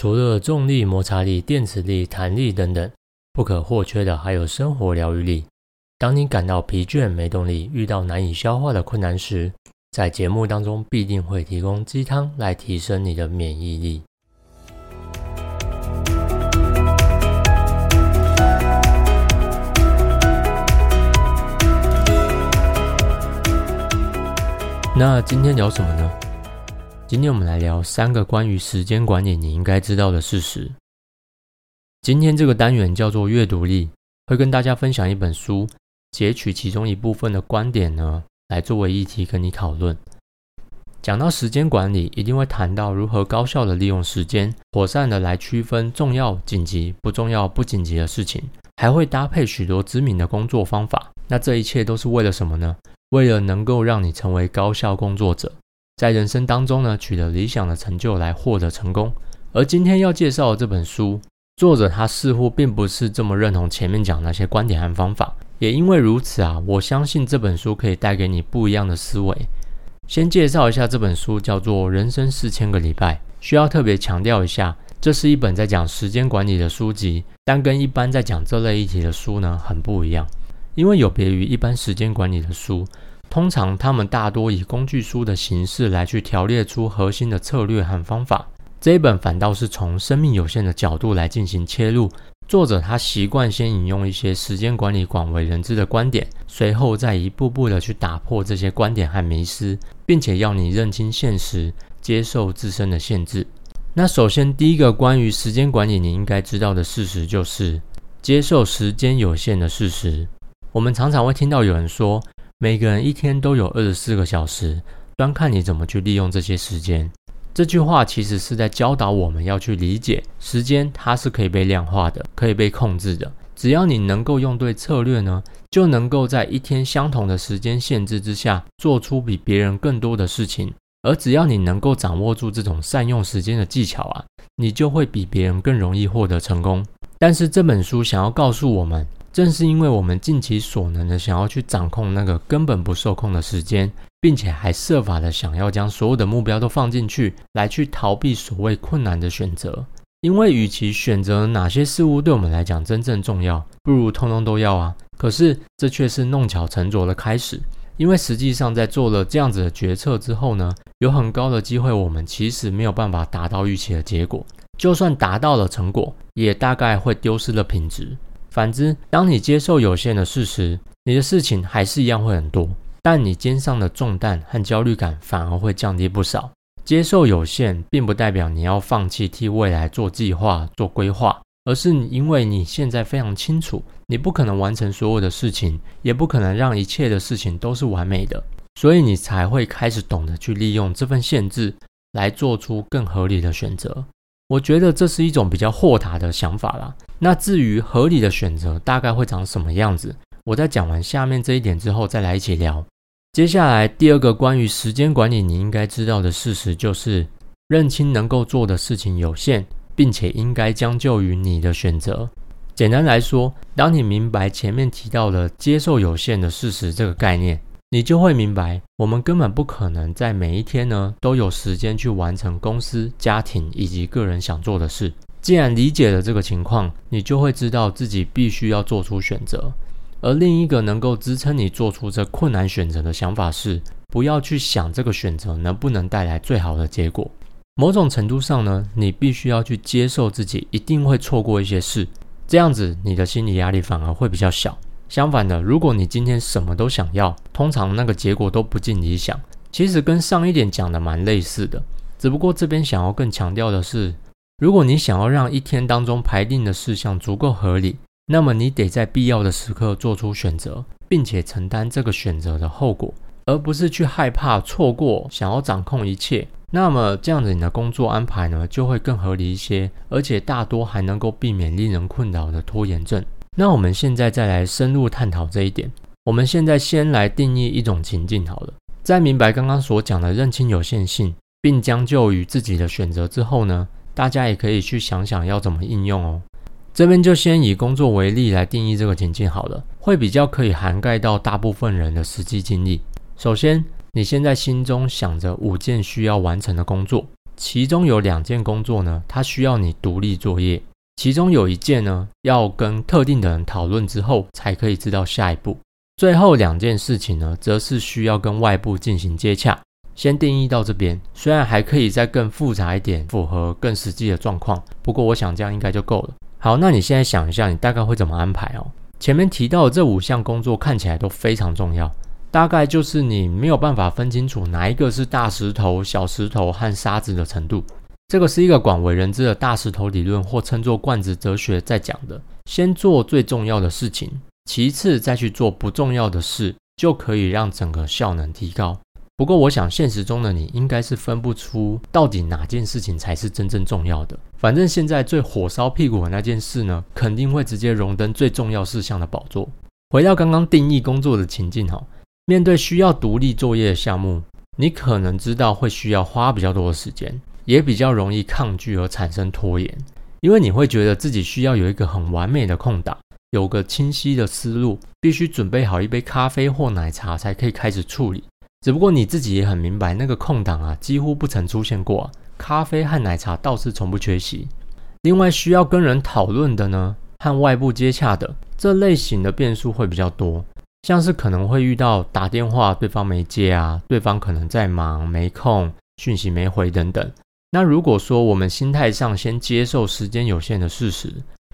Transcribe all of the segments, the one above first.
除了重力、摩擦力、电磁力、弹力等等，不可或缺的还有生活疗愈力。当你感到疲倦、没动力，遇到难以消化的困难时，在节目当中必定会提供鸡汤来提升你的免疫力。那今天聊什么呢？今天我们来聊三个关于时间管理你应该知道的事实。今天这个单元叫做阅读力，会跟大家分享一本书，截取其中一部分的观点呢，来作为议题跟你讨论。讲到时间管理，一定会谈到如何高效的利用时间，妥善的来区分重要、紧急、不重要、不紧急的事情，还会搭配许多知名的工作方法。那这一切都是为了什么呢？为了能够让你成为高效工作者，在人生当中呢取得理想的成就来获得成功。而今天要介绍的这本书，作者他似乎并不是这么认同前面讲那些观点和方法。也因为如此啊，我相信这本书可以带给你不一样的思维。先介绍一下这本书，叫做《人生四千个礼拜》。需要特别强调一下，这是一本在讲时间管理的书籍，但跟一般在讲这类议题的书呢很不一样。因为有别于一般时间管理的书，通常他们大多以工具书的形式来去条列出核心的策略和方法。这一本反倒是从生命有限的角度来进行切入。作者他习惯先引用一些时间管理广为人知的观点，随后再一步步的去打破这些观点和迷思，并且要你认清现实，接受自身的限制。那首先第一个关于时间管理你应该知道的事实就是，接受时间有限的事实。我们常常会听到有人说，每个人一天都有二十四个小时，端看你怎么去利用这些时间。这句话其实是在教导我们要去理解，时间它是可以被量化的，可以被控制的。只要你能够用对策略呢，就能够在一天相同的时间限制之下，做出比别人更多的事情。而只要你能够掌握住这种善用时间的技巧啊，你就会比别人更容易获得成功。但是这本书想要告诉我们。正是因为我们尽其所能的想要去掌控那个根本不受控的时间，并且还设法的想要将所有的目标都放进去，来去逃避所谓困难的选择。因为与其选择哪些事物对我们来讲真正重要，不如通通都要啊。可是这却是弄巧成拙的开始。因为实际上在做了这样子的决策之后呢，有很高的机会我们其实没有办法达到预期的结果。就算达到了成果，也大概会丢失了品质。反之，当你接受有限的事实，你的事情还是一样会很多，但你肩上的重担和焦虑感反而会降低不少。接受有限，并不代表你要放弃替未来做计划、做规划，而是因为你现在非常清楚，你不可能完成所有的事情，也不可能让一切的事情都是完美的，所以你才会开始懂得去利用这份限制，来做出更合理的选择。我觉得这是一种比较豁达的想法啦。那至于合理的选择大概会长什么样子，我在讲完下面这一点之后再来一起聊。接下来第二个关于时间管理你应该知道的事实就是，认清能够做的事情有限，并且应该将就于你的选择。简单来说，当你明白前面提到的接受有限的事实这个概念。你就会明白，我们根本不可能在每一天呢都有时间去完成公司、家庭以及个人想做的事。既然理解了这个情况，你就会知道自己必须要做出选择。而另一个能够支撑你做出这困难选择的想法是，不要去想这个选择能不能带来最好的结果。某种程度上呢，你必须要去接受自己一定会错过一些事，这样子你的心理压力反而会比较小。相反的，如果你今天什么都想要，通常那个结果都不尽理想。其实跟上一点讲的蛮类似的，只不过这边想要更强调的是，如果你想要让一天当中排定的事项足够合理，那么你得在必要的时刻做出选择，并且承担这个选择的后果，而不是去害怕错过，想要掌控一切。那么这样子你的工作安排呢，就会更合理一些，而且大多还能够避免令人困扰的拖延症。那我们现在再来深入探讨这一点。我们现在先来定义一种情境好了。在明白刚刚所讲的认清有限性，并将就于自己的选择之后呢，大家也可以去想想要怎么应用哦。这边就先以工作为例来定义这个情境好了，会比较可以涵盖到大部分人的实际经历。首先，你现在心中想着五件需要完成的工作，其中有两件工作呢，它需要你独立作业；其中有一件呢，要跟特定的人讨论之后才可以知道下一步。最后两件事情呢，则是需要跟外部进行接洽。先定义到这边，虽然还可以再更复杂一点，符合更实际的状况，不过我想这样应该就够了。好，那你现在想一下，你大概会怎么安排哦？前面提到的这五项工作看起来都非常重要，大概就是你没有办法分清楚哪一个是大石头、小石头和沙子的程度。这个是一个广为人知的大石头理论，或称作罐子哲学，在讲的：先做最重要的事情，其次再去做不重要的事，就可以让整个效能提高。不过，我想现实中的你应该是分不出到底哪件事情才是真正重要的。反正现在最火烧屁股的那件事呢，肯定会直接荣登最重要事项的宝座。回到刚刚定义工作的情境哈，面对需要独立作业的项目，你可能知道会需要花比较多的时间，也比较容易抗拒而产生拖延，因为你会觉得自己需要有一个很完美的空档，有个清晰的思路，必须准备好一杯咖啡或奶茶才可以开始处理。只不过你自己也很明白，那个空档啊，几乎不曾出现过。咖啡和奶茶倒是从不缺席。另外，需要跟人讨论的呢，和外部接洽的这类型的变数会比较多，像是可能会遇到打电话对方没接啊，对方可能在忙没空，讯息没回等等。那如果说我们心态上先接受时间有限的事实，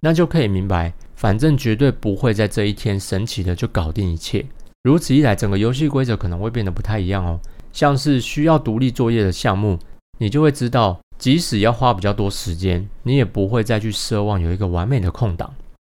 那就可以明白，反正绝对不会在这一天神奇的就搞定一切。如此一来，整个游戏规则可能会变得不太一样哦。像是需要独立作业的项目，你就会知道，即使要花比较多时间，你也不会再去奢望有一个完美的空档。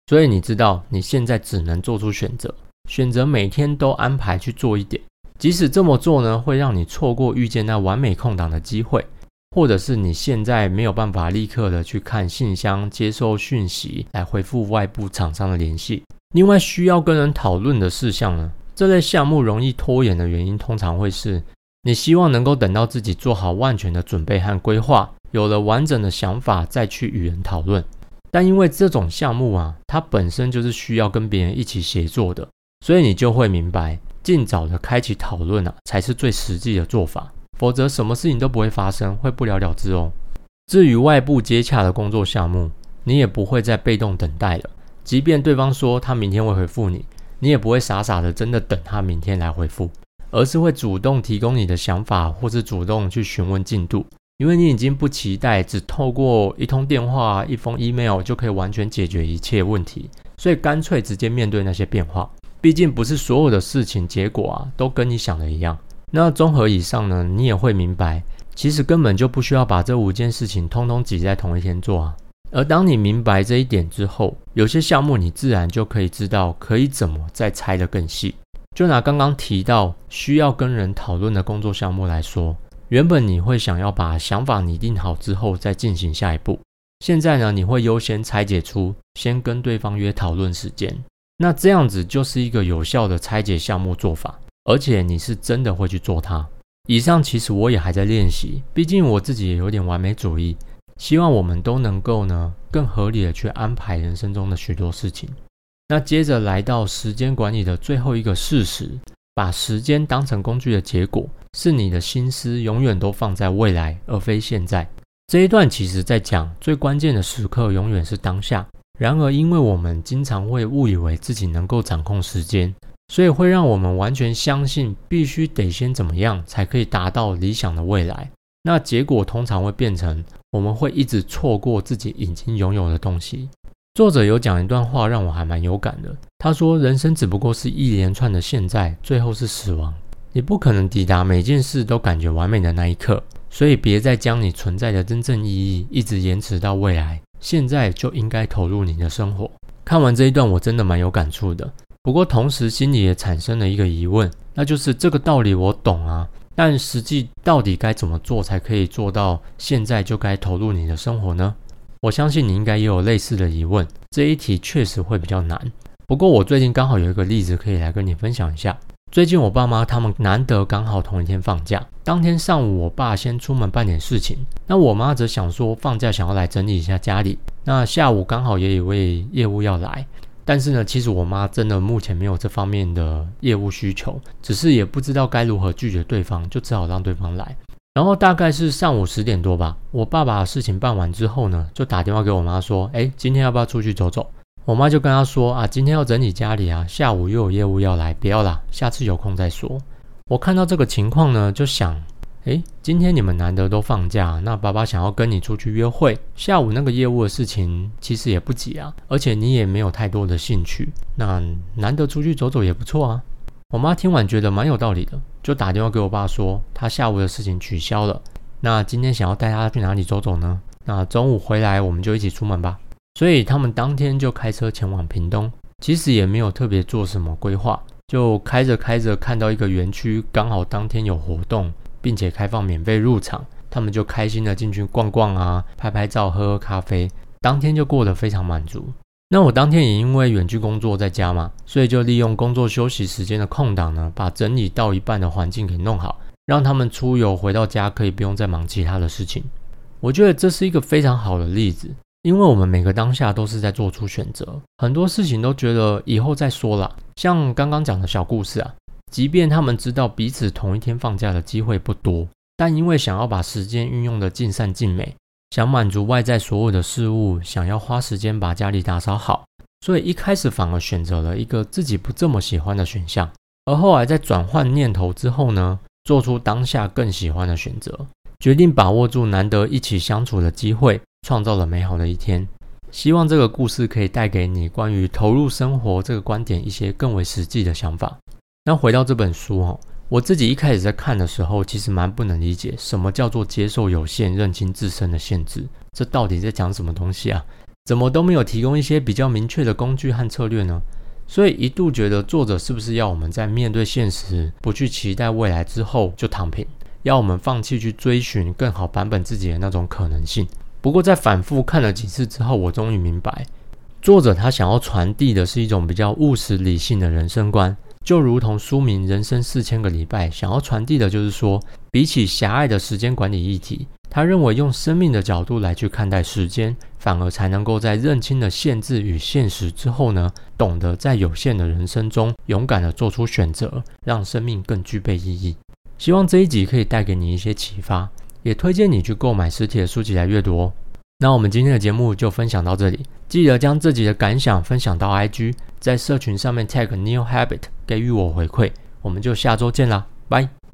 所以你知道，你现在只能做出选择，选择每天都安排去做一点。即使这么做呢，会让你错过遇见那完美空档的机会，或者是你现在没有办法立刻的去看信箱、接收讯息来回复外部厂商的联系。另外，需要跟人讨论的事项呢？这类项目容易拖延的原因，通常会是你希望能够等到自己做好万全的准备和规划，有了完整的想法再去与人讨论。但因为这种项目啊，它本身就是需要跟别人一起协作的，所以你就会明白，尽早的开启讨论啊，才是最实际的做法。否则，什么事情都不会发生，会不了了之哦。至于外部接洽的工作项目，你也不会再被动等待了，即便对方说他明天会回复你。你也不会傻傻的真的等他明天来回复，而是会主动提供你的想法，或是主动去询问进度，因为你已经不期待只透过一通电话、一封 email 就可以完全解决一切问题，所以干脆直接面对那些变化。毕竟不是所有的事情结果啊都跟你想的一样。那综合以上呢，你也会明白，其实根本就不需要把这五件事情通通挤在同一天做啊。而当你明白这一点之后，有些项目你自然就可以知道可以怎么再拆得更细。就拿刚刚提到需要跟人讨论的工作项目来说，原本你会想要把想法拟定好之后再进行下一步，现在呢，你会优先拆解出先跟对方约讨论时间。那这样子就是一个有效的拆解项目做法，而且你是真的会去做它。以上其实我也还在练习，毕竟我自己也有点完美主义。希望我们都能够呢，更合理的去安排人生中的许多事情。那接着来到时间管理的最后一个事实，把时间当成工具的结果，是你的心思永远都放在未来，而非现在。这一段其实在讲最关键的时刻永远是当下。然而，因为我们经常会误以为自己能够掌控时间，所以会让我们完全相信必须得先怎么样才可以达到理想的未来。那结果通常会变成。我们会一直错过自己已经拥有的东西。作者有讲一段话，让我还蛮有感的。他说：“人生只不过是一连串的现在，最后是死亡。你不可能抵达每件事都感觉完美的那一刻，所以别再将你存在的真正意义一直延迟到未来。现在就应该投入你的生活。”看完这一段，我真的蛮有感触的。不过同时心里也产生了一个疑问，那就是这个道理我懂啊。但实际到底该怎么做才可以做到现在就该投入你的生活呢？我相信你应该也有类似的疑问。这一题确实会比较难。不过我最近刚好有一个例子可以来跟你分享一下。最近我爸妈他们难得刚好同一天放假，当天上午我爸先出门办点事情，那我妈则想说放假想要来整理一下家里。那下午刚好也有位业务要来。但是呢，其实我妈真的目前没有这方面的业务需求，只是也不知道该如何拒绝对方，就只好让对方来。然后大概是上午十点多吧，我爸爸事情办完之后呢，就打电话给我妈说：“哎，今天要不要出去走走？”我妈就跟他说：“啊，今天要整理家里啊，下午又有业务要来，不要啦，下次有空再说。”我看到这个情况呢，就想：“哎，今天你们难得都放假，那爸爸想要跟你出去约会，下午那个业务的事情其实也不急啊，而且你也没有太多的兴趣，那难得出去走走也不错啊。”我妈听完觉得蛮有道理的，就打电话给我爸说，她下午的事情取消了。那今天想要带她去哪里走走呢？那中午回来我们就一起出门吧。所以他们当天就开车前往屏东，其实也没有特别做什么规划，就开着开着看到一个园区，刚好当天有活动，并且开放免费入场，他们就开心的进去逛逛啊，拍拍照，喝喝咖啡，当天就过得非常满足。那我当天也因为远距工作在家嘛，所以就利用工作休息时间的空档呢，把整理到一半的环境给弄好，让他们出游回到家可以不用再忙其他的事情。我觉得这是一个非常好的例子，因为我们每个当下都是在做出选择，很多事情都觉得以后再说了。像刚刚讲的小故事啊，即便他们知道彼此同一天放假的机会不多，但因为想要把时间运用的尽善尽美。想满足外在所有的事物，想要花时间把家里打扫好，所以一开始反而选择了一个自己不这么喜欢的选项。而后来在转换念头之后呢，做出当下更喜欢的选择，决定把握住难得一起相处的机会，创造了美好的一天。希望这个故事可以带给你关于投入生活这个观点一些更为实际的想法。那回到这本书哦。我自己一开始在看的时候，其实蛮不能理解什么叫做接受有限、认清自身的限制，这到底在讲什么东西啊？怎么都没有提供一些比较明确的工具和策略呢？所以一度觉得作者是不是要我们在面对现实、不去期待未来之后就躺平，要我们放弃去追寻更好版本自己的那种可能性？不过在反复看了几次之后，我终于明白，作者他想要传递的是一种比较务实、理性的人生观。就如同书名《人生四千个礼拜》想要传递的，就是说，比起狭隘的时间管理议题，他认为用生命的角度来去看待时间，反而才能够在认清了限制与现实之后呢，懂得在有限的人生中勇敢的做出选择，让生命更具备意义。希望这一集可以带给你一些启发，也推荐你去购买实体的书籍来阅读哦。那我们今天的节目就分享到这里，记得将自己的感想分享到 IG，在社群上面 tag New Habit，给予我回馈。我们就下周见啦，拜。